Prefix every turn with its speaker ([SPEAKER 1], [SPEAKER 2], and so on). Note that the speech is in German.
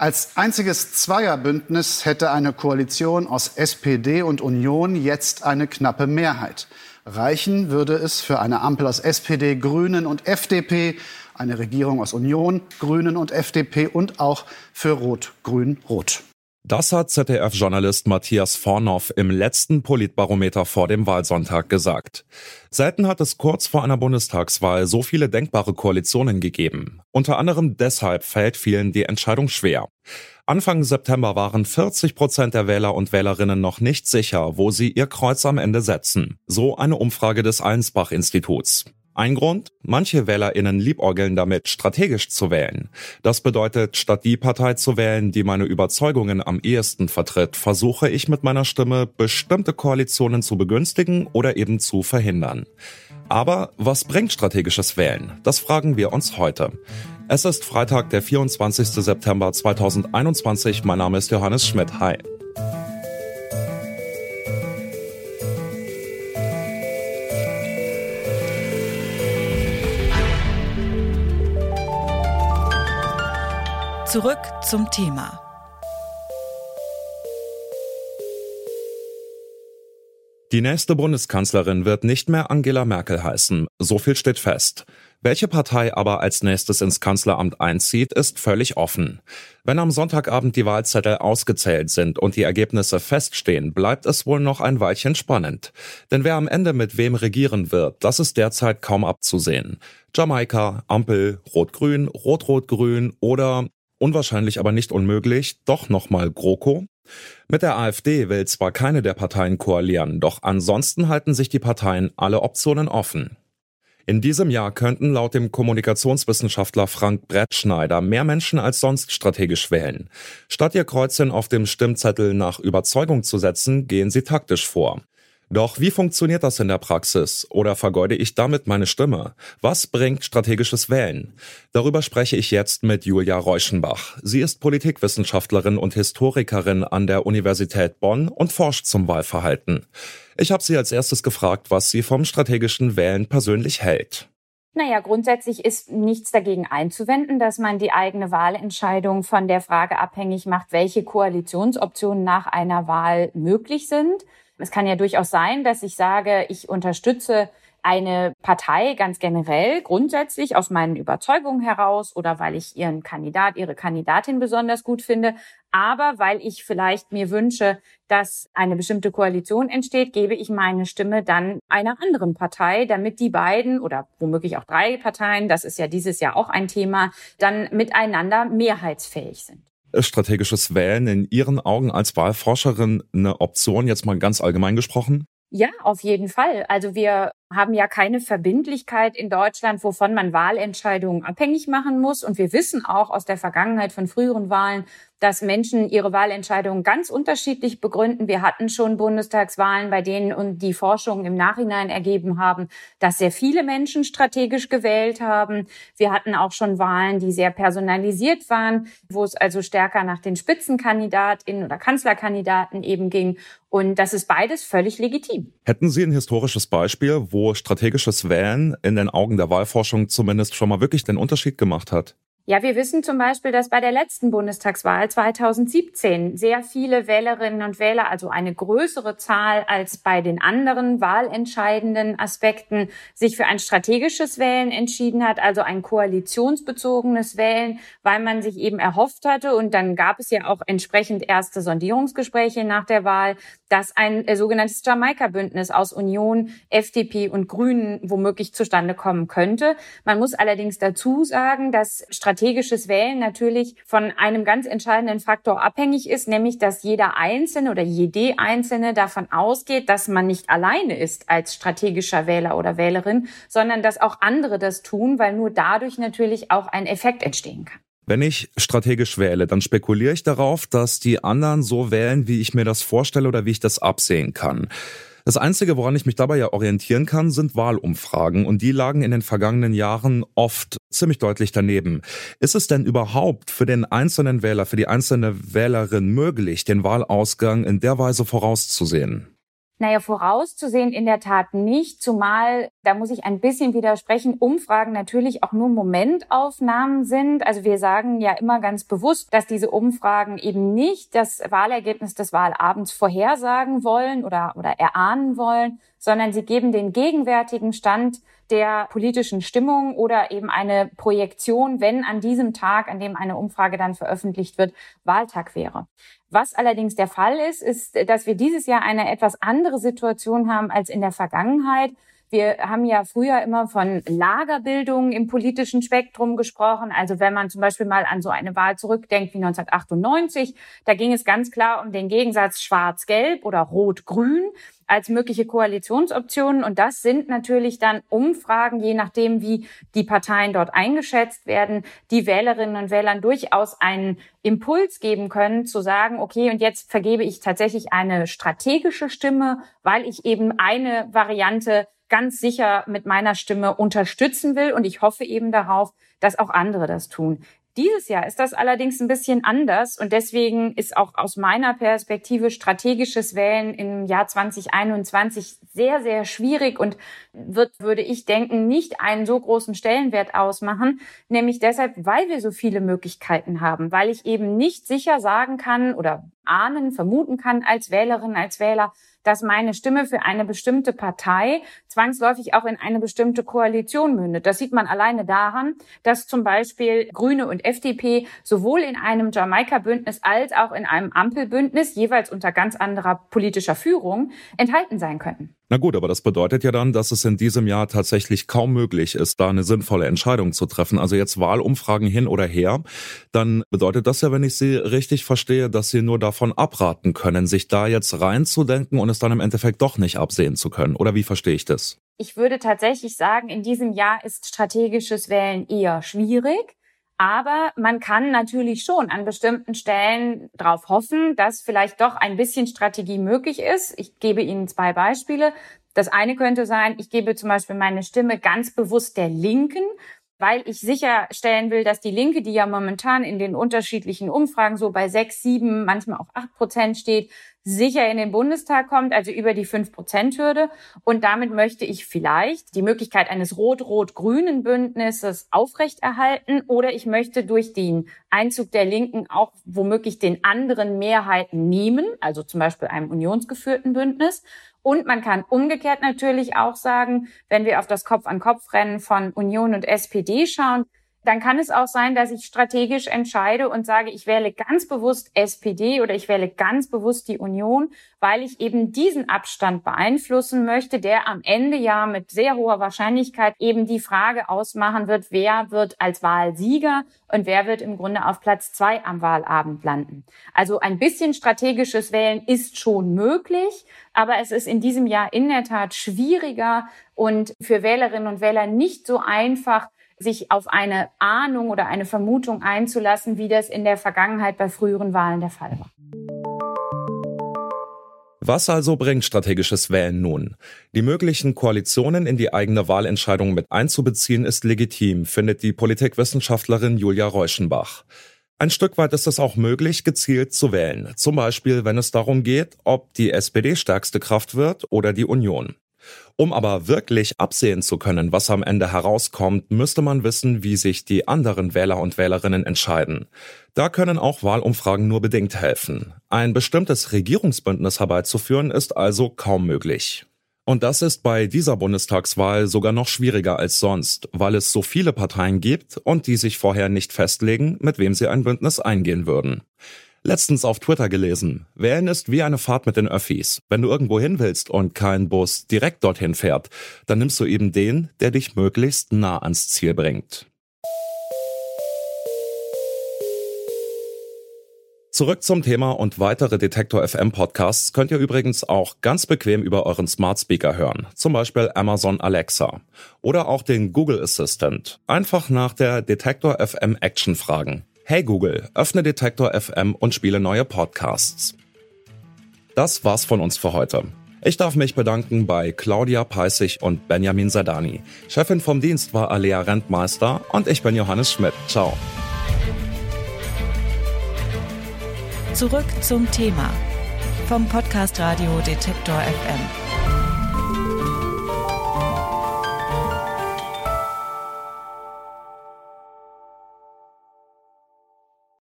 [SPEAKER 1] Als einziges Zweierbündnis hätte eine Koalition aus SPD und Union jetzt eine knappe Mehrheit. Reichen würde es für eine Ampel aus SPD, Grünen und FDP, eine Regierung aus Union, Grünen und FDP und auch für Rot-Grün-Rot.
[SPEAKER 2] Das hat ZDF-Journalist Matthias Vornoff im letzten Politbarometer vor dem Wahlsonntag gesagt. Selten hat es kurz vor einer Bundestagswahl so viele denkbare Koalitionen gegeben. Unter anderem deshalb fällt vielen die Entscheidung schwer. Anfang September waren 40 Prozent der Wähler und Wählerinnen noch nicht sicher, wo sie ihr Kreuz am Ende setzen. So eine Umfrage des Allensbach-Instituts. Ein Grund? Manche WählerInnen liebäugeln damit, strategisch zu wählen. Das bedeutet, statt die Partei zu wählen, die meine Überzeugungen am ehesten vertritt, versuche ich mit meiner Stimme, bestimmte Koalitionen zu begünstigen oder eben zu verhindern. Aber was bringt strategisches Wählen? Das fragen wir uns heute. Es ist Freitag, der 24. September 2021. Mein Name ist Johannes Schmidt. Hi.
[SPEAKER 3] Zurück zum Thema.
[SPEAKER 2] Die nächste Bundeskanzlerin wird nicht mehr Angela Merkel heißen, so viel steht fest. Welche Partei aber als nächstes ins Kanzleramt einzieht, ist völlig offen. Wenn am Sonntagabend die Wahlzettel ausgezählt sind und die Ergebnisse feststehen, bleibt es wohl noch ein Weilchen spannend. Denn wer am Ende mit wem regieren wird, das ist derzeit kaum abzusehen. Jamaika, Ampel, Rot-Grün, Rot-Rot-Grün oder unwahrscheinlich aber nicht unmöglich, doch nochmal GroKo. Mit der AfD will zwar keine der Parteien koalieren, doch ansonsten halten sich die Parteien alle Optionen offen. In diesem Jahr könnten laut dem Kommunikationswissenschaftler Frank Brettschneider mehr Menschen als sonst strategisch wählen. Statt ihr Kreuzchen auf dem Stimmzettel nach Überzeugung zu setzen, gehen sie taktisch vor. Doch wie funktioniert das in der Praxis? Oder vergeude ich damit meine Stimme? Was bringt strategisches Wählen? Darüber spreche ich jetzt mit Julia Reuschenbach. Sie ist Politikwissenschaftlerin und Historikerin an der Universität Bonn und forscht zum Wahlverhalten. Ich habe sie als erstes gefragt, was sie vom strategischen Wählen persönlich hält.
[SPEAKER 4] Naja, grundsätzlich ist nichts dagegen einzuwenden, dass man die eigene Wahlentscheidung von der Frage abhängig macht, welche Koalitionsoptionen nach einer Wahl möglich sind. Es kann ja durchaus sein, dass ich sage, ich unterstütze eine Partei ganz generell, grundsätzlich aus meinen Überzeugungen heraus oder weil ich ihren Kandidat, ihre Kandidatin besonders gut finde. Aber weil ich vielleicht mir wünsche, dass eine bestimmte Koalition entsteht, gebe ich meine Stimme dann einer anderen Partei, damit die beiden oder womöglich auch drei Parteien, das ist ja dieses Jahr auch ein Thema, dann miteinander mehrheitsfähig sind
[SPEAKER 2] strategisches Wählen in Ihren Augen als Wahlforscherin eine Option, jetzt mal ganz allgemein gesprochen?
[SPEAKER 4] Ja, auf jeden Fall. Also wir haben ja keine Verbindlichkeit in Deutschland, wovon man Wahlentscheidungen abhängig machen muss. Und wir wissen auch aus der Vergangenheit von früheren Wahlen, dass Menschen ihre Wahlentscheidungen ganz unterschiedlich begründen. Wir hatten schon Bundestagswahlen, bei denen und die Forschungen im Nachhinein ergeben haben, dass sehr viele Menschen strategisch gewählt haben. Wir hatten auch schon Wahlen, die sehr personalisiert waren, wo es also stärker nach den Spitzenkandidatinnen oder Kanzlerkandidaten eben ging. Und das ist beides völlig legitim.
[SPEAKER 2] Hätten Sie ein historisches Beispiel, wo strategisches Wählen in den Augen der Wahlforschung zumindest schon mal wirklich den Unterschied gemacht hat?
[SPEAKER 4] Ja, wir wissen zum Beispiel, dass bei der letzten Bundestagswahl 2017 sehr viele Wählerinnen und Wähler, also eine größere Zahl als bei den anderen wahlentscheidenden Aspekten, sich für ein strategisches Wählen entschieden hat, also ein koalitionsbezogenes Wählen, weil man sich eben erhofft hatte, und dann gab es ja auch entsprechend erste Sondierungsgespräche nach der Wahl, dass ein äh, sogenanntes Jamaika-Bündnis aus Union, FDP und Grünen womöglich zustande kommen könnte. Man muss allerdings dazu sagen, dass strategisches Wählen natürlich von einem ganz entscheidenden Faktor abhängig ist, nämlich dass jeder Einzelne oder jede Einzelne davon ausgeht, dass man nicht alleine ist als strategischer Wähler oder Wählerin, sondern dass auch andere das tun, weil nur dadurch natürlich auch ein Effekt entstehen kann.
[SPEAKER 2] Wenn ich strategisch wähle, dann spekuliere ich darauf, dass die anderen so wählen, wie ich mir das vorstelle oder wie ich das absehen kann. Das Einzige, woran ich mich dabei ja orientieren kann, sind Wahlumfragen und die lagen in den vergangenen Jahren oft ziemlich deutlich daneben. Ist es denn überhaupt für den einzelnen Wähler, für die einzelne Wählerin möglich, den Wahlausgang in der Weise vorauszusehen?
[SPEAKER 4] Naja, vorauszusehen in der Tat nicht, zumal, da muss ich ein bisschen widersprechen, Umfragen natürlich auch nur Momentaufnahmen sind. Also wir sagen ja immer ganz bewusst, dass diese Umfragen eben nicht das Wahlergebnis des Wahlabends vorhersagen wollen oder, oder erahnen wollen, sondern sie geben den gegenwärtigen Stand der politischen Stimmung oder eben eine Projektion, wenn an diesem Tag, an dem eine Umfrage dann veröffentlicht wird, Wahltag wäre. Was allerdings der Fall ist, ist, dass wir dieses Jahr eine etwas andere Situation haben als in der Vergangenheit. Wir haben ja früher immer von Lagerbildung im politischen Spektrum gesprochen. Also wenn man zum Beispiel mal an so eine Wahl zurückdenkt wie 1998, da ging es ganz klar um den Gegensatz Schwarz-Gelb oder Rot-Grün als mögliche Koalitionsoptionen. Und das sind natürlich dann Umfragen, je nachdem, wie die Parteien dort eingeschätzt werden, die Wählerinnen und Wählern durchaus einen Impuls geben können, zu sagen, okay, und jetzt vergebe ich tatsächlich eine strategische Stimme, weil ich eben eine Variante ganz sicher mit meiner Stimme unterstützen will. Und ich hoffe eben darauf, dass auch andere das tun. Dieses Jahr ist das allerdings ein bisschen anders und deswegen ist auch aus meiner Perspektive strategisches Wählen im Jahr 2021 sehr, sehr schwierig und wird, würde ich denken, nicht einen so großen Stellenwert ausmachen, nämlich deshalb, weil wir so viele Möglichkeiten haben, weil ich eben nicht sicher sagen kann oder ahnen, vermuten kann als Wählerin, als Wähler, dass meine Stimme für eine bestimmte Partei zwangsläufig auch in eine bestimmte Koalition mündet. Das sieht man alleine daran, dass zum Beispiel Grüne und FDP sowohl in einem Jamaika-Bündnis als auch in einem Ampelbündnis jeweils unter ganz anderer politischer Führung enthalten sein könnten.
[SPEAKER 2] Na gut, aber das bedeutet ja dann, dass es in diesem Jahr tatsächlich kaum möglich ist, da eine sinnvolle Entscheidung zu treffen. Also jetzt Wahlumfragen hin oder her, dann bedeutet das ja, wenn ich Sie richtig verstehe, dass Sie nur davon abraten können, sich da jetzt reinzudenken und es dann im Endeffekt doch nicht absehen zu können. Oder wie verstehe ich das?
[SPEAKER 4] Ich würde tatsächlich sagen, in diesem Jahr ist strategisches Wählen eher schwierig. Aber man kann natürlich schon an bestimmten Stellen darauf hoffen, dass vielleicht doch ein bisschen Strategie möglich ist. Ich gebe Ihnen zwei Beispiele. Das eine könnte sein, ich gebe zum Beispiel meine Stimme ganz bewusst der Linken, weil ich sicherstellen will, dass die Linke, die ja momentan in den unterschiedlichen Umfragen so bei sechs, sieben, manchmal auch acht Prozent steht, sicher in den Bundestag kommt, also über die 5-Prozent-Hürde. Und damit möchte ich vielleicht die Möglichkeit eines rot-rot-grünen Bündnisses aufrechterhalten oder ich möchte durch den Einzug der Linken auch womöglich den anderen Mehrheiten nehmen, also zum Beispiel einem unionsgeführten Bündnis. Und man kann umgekehrt natürlich auch sagen, wenn wir auf das Kopf-an-Kopf-Rennen von Union und SPD schauen, dann kann es auch sein, dass ich strategisch entscheide und sage, ich wähle ganz bewusst SPD oder ich wähle ganz bewusst die Union, weil ich eben diesen Abstand beeinflussen möchte, der am Ende ja mit sehr hoher Wahrscheinlichkeit eben die Frage ausmachen wird, wer wird als Wahlsieger und wer wird im Grunde auf Platz zwei am Wahlabend landen. Also ein bisschen strategisches Wählen ist schon möglich, aber es ist in diesem Jahr in der Tat schwieriger und für Wählerinnen und Wähler nicht so einfach, sich auf eine Ahnung oder eine Vermutung einzulassen, wie das in der Vergangenheit bei früheren Wahlen der Fall war.
[SPEAKER 2] Was also bringt strategisches Wählen nun? Die möglichen Koalitionen in die eigene Wahlentscheidung mit einzubeziehen ist legitim, findet die Politikwissenschaftlerin Julia Reuschenbach. Ein Stück weit ist es auch möglich, gezielt zu wählen. Zum Beispiel, wenn es darum geht, ob die SPD stärkste Kraft wird oder die Union. Um aber wirklich absehen zu können, was am Ende herauskommt, müsste man wissen, wie sich die anderen Wähler und Wählerinnen entscheiden. Da können auch Wahlumfragen nur bedingt helfen. Ein bestimmtes Regierungsbündnis herbeizuführen ist also kaum möglich. Und das ist bei dieser Bundestagswahl sogar noch schwieriger als sonst, weil es so viele Parteien gibt und die sich vorher nicht festlegen, mit wem sie ein Bündnis eingehen würden. Letztens auf Twitter gelesen. Wählen ist wie eine Fahrt mit den Öffis. Wenn du irgendwo hin willst und kein Bus direkt dorthin fährt, dann nimmst du eben den, der dich möglichst nah ans Ziel bringt. Zurück zum Thema und weitere Detektor FM Podcasts könnt ihr übrigens auch ganz bequem über euren Smart Speaker hören, zum Beispiel Amazon Alexa oder auch den Google Assistant. Einfach nach der Detektor FM Action fragen. Hey Google, öffne Detektor FM und spiele neue Podcasts. Das war's von uns für heute. Ich darf mich bedanken bei Claudia Peissig und Benjamin Sadani. Chefin vom Dienst war Alea Rentmeister und ich bin Johannes Schmidt. Ciao.
[SPEAKER 3] Zurück zum Thema vom Podcast Radio Detektor FM.